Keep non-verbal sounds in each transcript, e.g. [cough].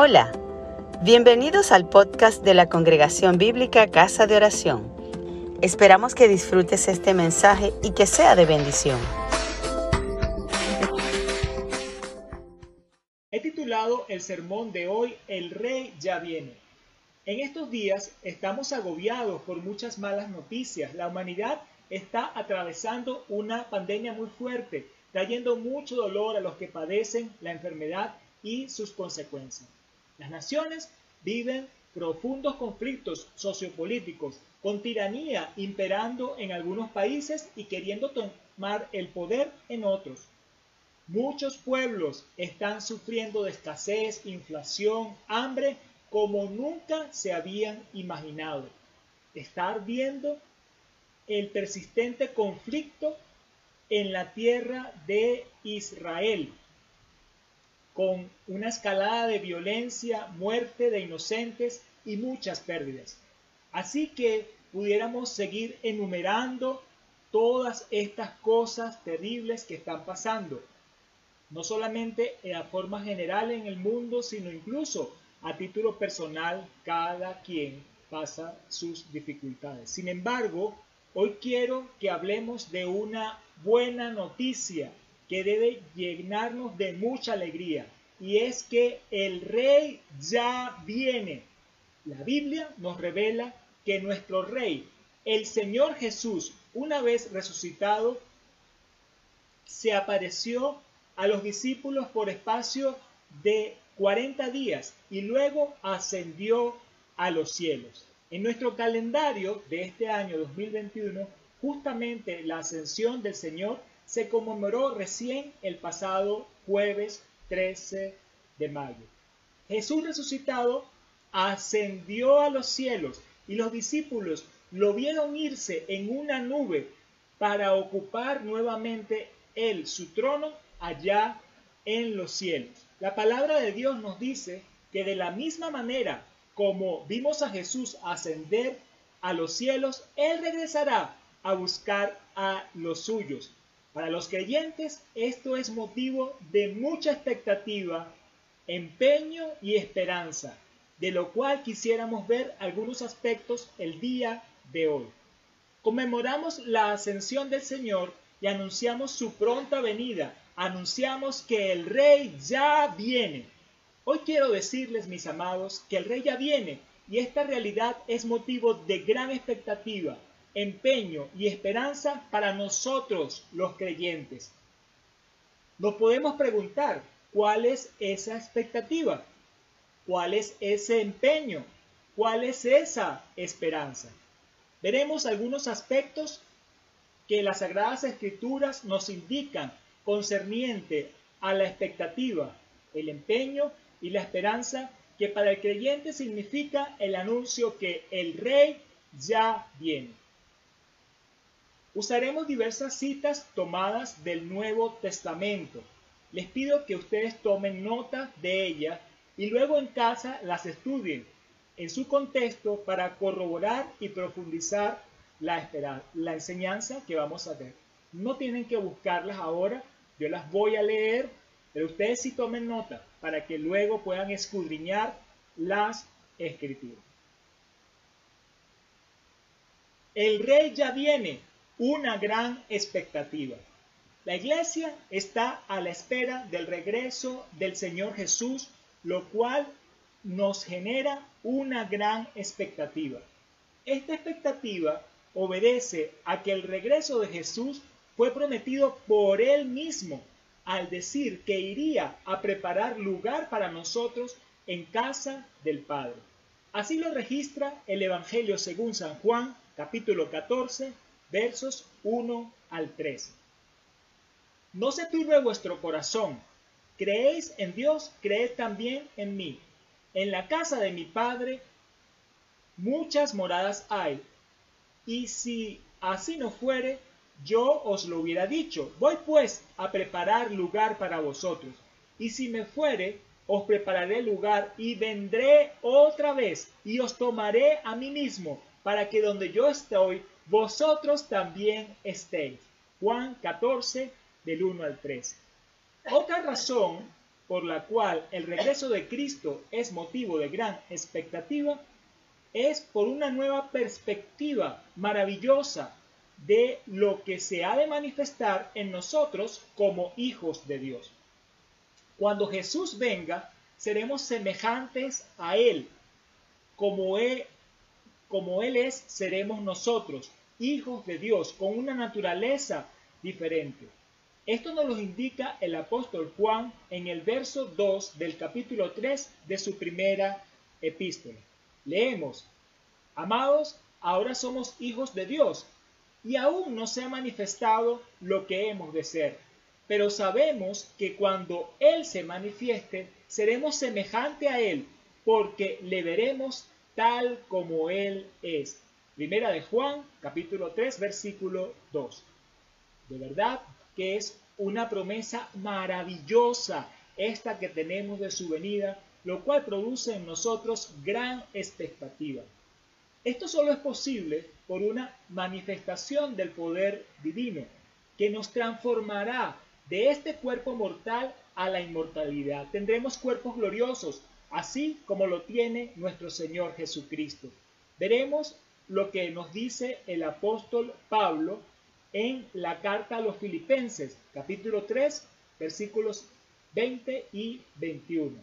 Hola, bienvenidos al podcast de la Congregación Bíblica Casa de Oración. Esperamos que disfrutes este mensaje y que sea de bendición. He titulado el sermón de hoy El Rey ya viene. En estos días estamos agobiados por muchas malas noticias. La humanidad está atravesando una pandemia muy fuerte, trayendo mucho dolor a los que padecen la enfermedad y sus consecuencias. Las naciones viven profundos conflictos sociopolíticos, con tiranía imperando en algunos países y queriendo tomar el poder en otros. Muchos pueblos están sufriendo de escasez, inflación, hambre, como nunca se habían imaginado. Está ardiendo el persistente conflicto en la tierra de Israel, con una escalada de violencia, muerte de inocentes y muchas pérdidas. Así que pudiéramos seguir enumerando todas estas cosas terribles que están pasando, no solamente a forma general en el mundo, sino incluso a título personal, cada quien pasa sus dificultades. Sin embargo, hoy quiero que hablemos de una buena noticia que debe llenarnos de mucha alegría, y es que el rey ya viene. La Biblia nos revela que nuestro rey, el Señor Jesús, una vez resucitado, se apareció a los discípulos por espacio de 40 días y luego ascendió a los cielos. En nuestro calendario de este año 2021, justamente la ascensión del Señor se conmemoró recién el pasado jueves 13 de mayo. Jesús resucitado ascendió a los cielos y los discípulos lo vieron irse en una nube para ocupar nuevamente él su trono allá en los cielos. La palabra de Dios nos dice que de la misma manera como vimos a Jesús ascender a los cielos, Él regresará a buscar a los suyos. Para los creyentes esto es motivo de mucha expectativa, empeño y esperanza, de lo cual quisiéramos ver algunos aspectos el día de hoy. Conmemoramos la ascensión del Señor y anunciamos su pronta venida, anunciamos que el Rey ya viene. Hoy quiero decirles, mis amados, que el Rey ya viene y esta realidad es motivo de gran expectativa empeño y esperanza para nosotros los creyentes. Nos podemos preguntar, ¿cuál es esa expectativa? ¿Cuál es ese empeño? ¿Cuál es esa esperanza? Veremos algunos aspectos que las Sagradas Escrituras nos indican concerniente a la expectativa, el empeño y la esperanza que para el creyente significa el anuncio que el Rey ya viene. Usaremos diversas citas tomadas del Nuevo Testamento. Les pido que ustedes tomen nota de ellas y luego en casa las estudien en su contexto para corroborar y profundizar la, enseñanza que vamos a ver. No tienen que buscarlas ahora, yo las voy a leer, pero ustedes sí tomen nota para que luego puedan escudriñar las escrituras. El rey ya viene, una gran expectativa. La iglesia está a la espera del regreso del Señor Jesús, lo cual nos genera una gran expectativa. Esta expectativa obedece a que el regreso de Jesús fue prometido por él mismo al decir que iría a preparar lugar para nosotros en casa del Padre. Así lo registra el Evangelio según San Juan, capítulo 14, versos 1 al 3. No se turbe vuestro corazón. Creéis en Dios, creed también en mí. En la casa de mi Padre muchas moradas hay. Y si así no fuere, yo os lo hubiera dicho. Voy pues a preparar lugar para vosotros. Y si me fuere, os prepararé lugar y vendré otra vez y os tomaré a mí mismo, para que donde yo estoy, vosotros también estéis. Juan 14, del 1 al 3. Otra razón por la cual el regreso de Cristo es motivo de gran expectativa es por una nueva perspectiva maravillosa de lo que se ha de manifestar en nosotros como hijos de Dios. Cuando Jesús venga, seremos semejantes a Él. Como Él, como él es, seremos nosotros, hijos de Dios, con una naturaleza diferente. Esto nos lo indica el apóstol Juan en el verso 2 del capítulo 3 de su primera epístola. Leemos, Amados, ahora somos hijos de Dios y aún no se ha manifestado lo que hemos de ser. Pero sabemos que cuando Él se manifieste, seremos semejante a Él, porque le veremos tal como Él es. Primera de Juan, capítulo 3, versículo 2. De verdad que es una promesa maravillosa esta que tenemos de su venida, lo cual produce en nosotros gran expectativa. Esto solo es posible por una manifestación del poder divino, que nos transformará de este cuerpo mortal a la inmortalidad. Tendremos cuerpos gloriosos, así como lo tiene nuestro Señor Jesucristo. Veremos lo que nos dice el apóstol Pablo en la carta a los filipenses, capítulo 3, versículos 20 y 21.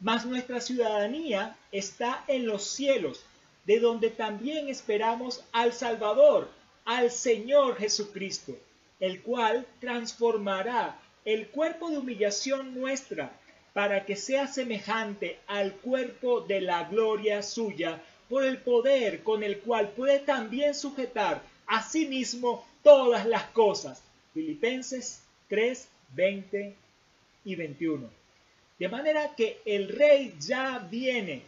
Mas nuestra ciudadanía está en los cielos, de donde también esperamos al Salvador, al Señor Jesucristo, el cual transformará el cuerpo de humillación nuestra para que sea semejante al cuerpo de la gloria suya, por el poder con el cual puede también sujetar a sí mismo todas las cosas. Filipenses 3, 20 y 21. De manera que el rey ya viene.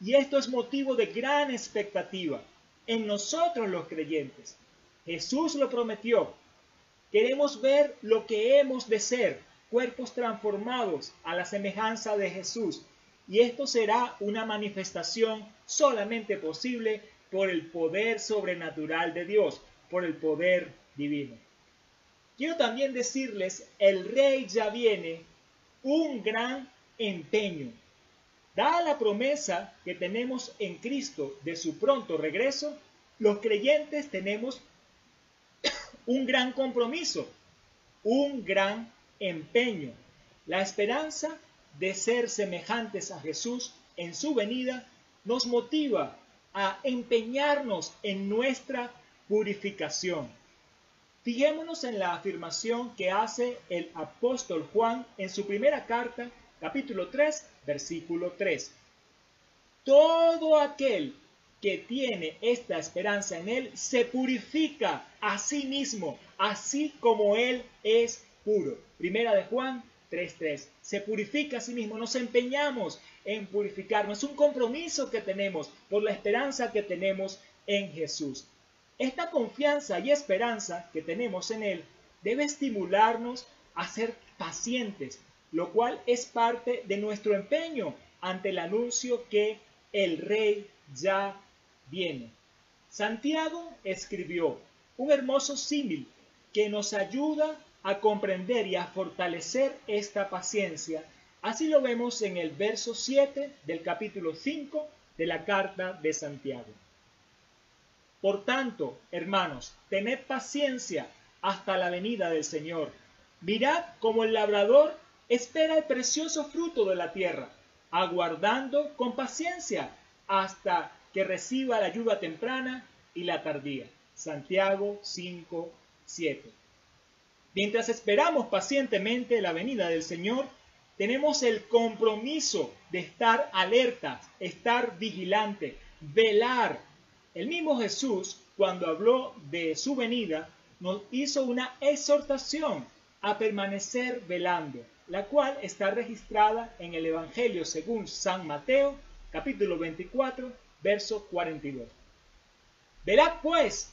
Y esto es motivo de gran expectativa en nosotros los creyentes. Jesús lo prometió. Queremos ver lo que hemos de ser, cuerpos transformados a la semejanza de Jesús. Y esto será una manifestación solamente posible por el poder sobrenatural de Dios, por el poder divino. Quiero también decirles, el rey ya viene un gran empeño. Dada la promesa que tenemos en Cristo de su pronto regreso, los creyentes tenemos [coughs] un gran compromiso, un gran empeño, la esperanza de ser semejantes a Jesús en su venida nos motiva a empeñarnos en nuestra purificación. Fijémonos en la afirmación que hace el apóstol Juan en su primera carta, capítulo 3, versículo 3. Todo aquel que tiene esta esperanza en Él se purifica a sí mismo, así como Él es puro. Primera de Juan 3.3. Se purifica a sí mismo, nos empeñamos en purificarnos. Es un compromiso que tenemos por la esperanza que tenemos en Jesús. Esta confianza y esperanza que tenemos en Él debe estimularnos a ser pacientes, lo cual es parte de nuestro empeño ante el anuncio que el Rey ya viene. Santiago escribió un hermoso símil que nos ayuda a comprender y a fortalecer esta paciencia. Así lo vemos en el verso 7 del capítulo 5 de la carta de Santiago. Por tanto, hermanos, tened paciencia hasta la venida del Señor. Mirad como el labrador espera el precioso fruto de la tierra, aguardando con paciencia hasta que reciba la ayuda temprana y la tardía. Santiago 5, 7. Mientras esperamos pacientemente la venida del Señor, tenemos el compromiso de estar alerta, estar vigilante, velar el mismo Jesús, cuando habló de su venida, nos hizo una exhortación a permanecer velando, la cual está registrada en el Evangelio según San Mateo, capítulo 24, verso 42. Velad pues,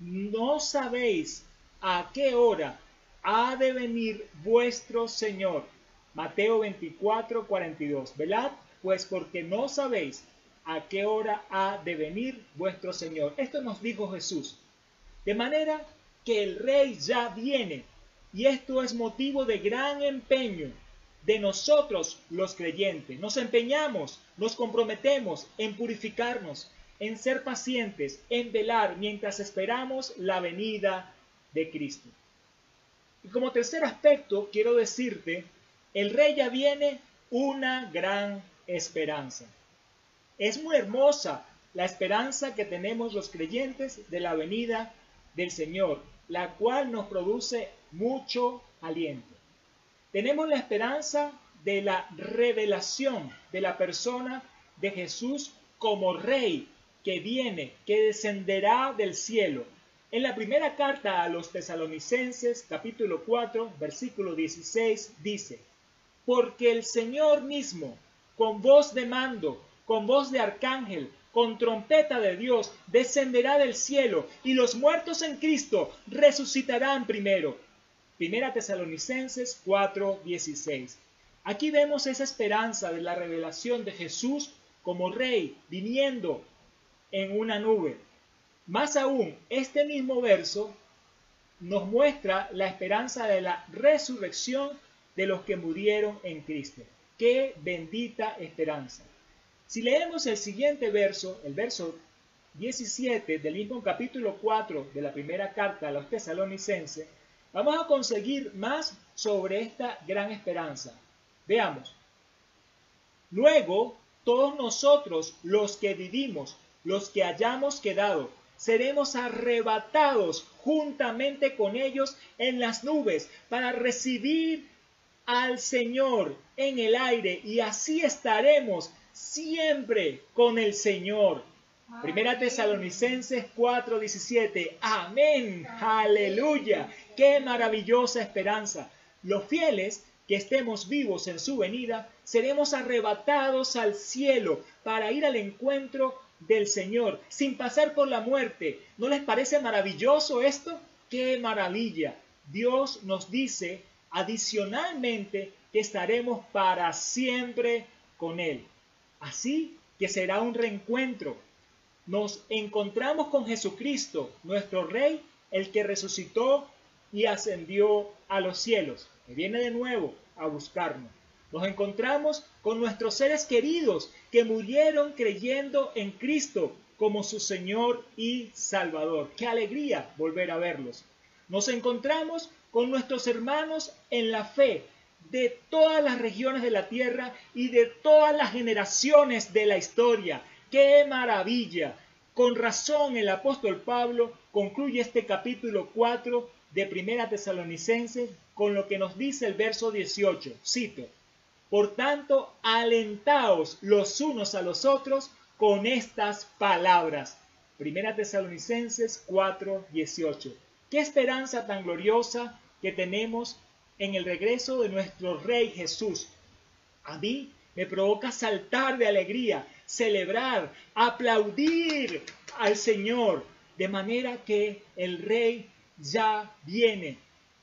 no sabéis a qué hora ha de venir vuestro Señor. Mateo 24, 42. Velad pues porque no sabéis a qué hora ha de venir vuestro Señor. Esto nos dijo Jesús. De manera que el rey ya viene Y esto es motivo de gran empeño de nosotros los creyentes. Nos empeñamos, nos comprometemos en purificarnos, en ser pacientes, en velar mientras esperamos la venida de Cristo. Y como tercer aspecto, quiero decirte, el rey ya viene una gran esperanza. Es muy hermosa la esperanza que tenemos los creyentes de la venida del Señor, la cual nos produce mucho aliento. Tenemos la esperanza de la revelación de la persona de Jesús como rey que viene, que descenderá del cielo. En la primera carta a los tesalonicenses, capítulo 4, versículo 16, dice, porque el Señor mismo, con voz de mando, con voz de arcángel, con trompeta de Dios, descenderá del cielo, y los muertos en Cristo resucitarán primero. Primera Tesalonicenses 4:16. Aquí vemos esa esperanza de la revelación de Jesús como rey viniendo en una nube. Más aún, este mismo verso nos muestra la esperanza de la resurrección de los que murieron en Cristo. ¡Qué bendita esperanza! Si leemos el siguiente verso, el verso 17 del mismo capítulo 4 de la primera carta a los tesalonicenses, vamos a conseguir más sobre esta gran esperanza. Veamos. Luego, todos nosotros, los que vivimos, los que hayamos quedado, seremos arrebatados juntamente con ellos en las nubes para recibir al Señor en el aire y así estaremos siempre con el Señor. Primera Tesalonicenses 4:17. Amén. Aleluya. Qué maravillosa esperanza. Los fieles que estemos vivos en su venida, seremos arrebatados al cielo para ir al encuentro del Señor, sin pasar por la muerte. ¿No les parece maravilloso esto? ¡Qué maravilla! Dios nos dice adicionalmente que estaremos para siempre con Él. Así que será un reencuentro. Nos encontramos con Jesucristo, nuestro Rey, el que resucitó y ascendió a los cielos, que viene de nuevo a buscarnos. Nos encontramos con nuestros seres queridos que murieron creyendo en Cristo como su Señor y Salvador. Qué alegría volver a verlos. Nos encontramos con nuestros hermanos en la fe de todas las regiones de la tierra y de todas las generaciones de la historia. ¡Qué maravilla! Con razón el apóstol Pablo concluye este capítulo 4 de Primera Tesalonicenses con lo que nos dice el verso 18. Cito. Por tanto, alentaos los unos a los otros con estas palabras. Primera Tesalonicenses 4, 18. Qué esperanza tan gloriosa que tenemos en el regreso de nuestro Rey Jesús. A mí me provoca saltar de alegría, celebrar, aplaudir al Señor, de manera que el Rey ya viene.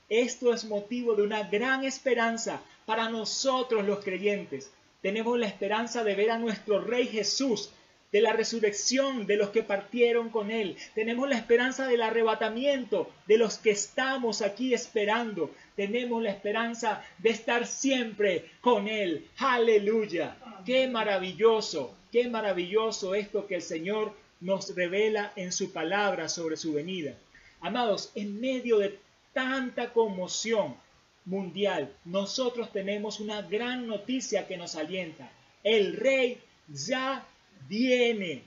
Esto es motivo de una gran esperanza para nosotros los creyentes. Tenemos la esperanza de ver a nuestro Rey Jesús de la resurrección de los que partieron con Él. Tenemos la esperanza del arrebatamiento de los que estamos aquí esperando. Tenemos la esperanza de estar siempre con Él. Aleluya. Qué maravilloso, qué maravilloso esto que el Señor nos revela en su palabra sobre su venida. Amados, en medio de tanta conmoción mundial, nosotros tenemos una gran noticia que nos alienta. El rey ya viene.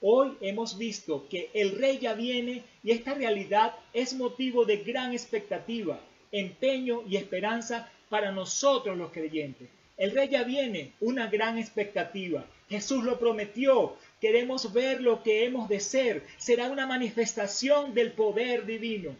Hoy hemos visto que el rey ya viene y esta realidad es motivo de gran expectativa, empeño y esperanza para nosotros los creyentes. El rey ya viene, una gran expectativa. Jesús lo prometió. Queremos ver lo que hemos de ser. Será una manifestación del poder divino.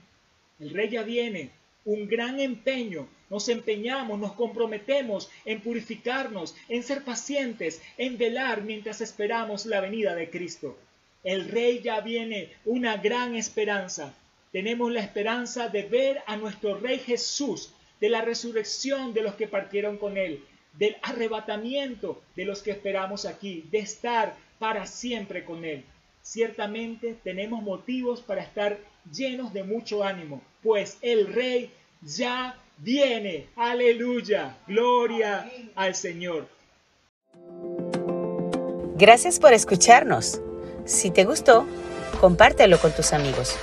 El rey ya viene, un gran empeño. Nos empeñamos, nos comprometemos en purificarnos, en ser pacientes, en velar mientras esperamos la venida de Cristo. El Rey ya viene, una gran esperanza. Tenemos la esperanza de ver a nuestro Rey Jesús, de la resurrección de los que partieron con Él, del arrebatamiento de los que esperamos aquí, de estar para siempre con Él. Ciertamente tenemos motivos para estar llenos de mucho ánimo, pues el Rey ya viene. Aleluya. Gloria al Señor. Gracias por escucharnos. Si te gustó, compártelo con tus amigos.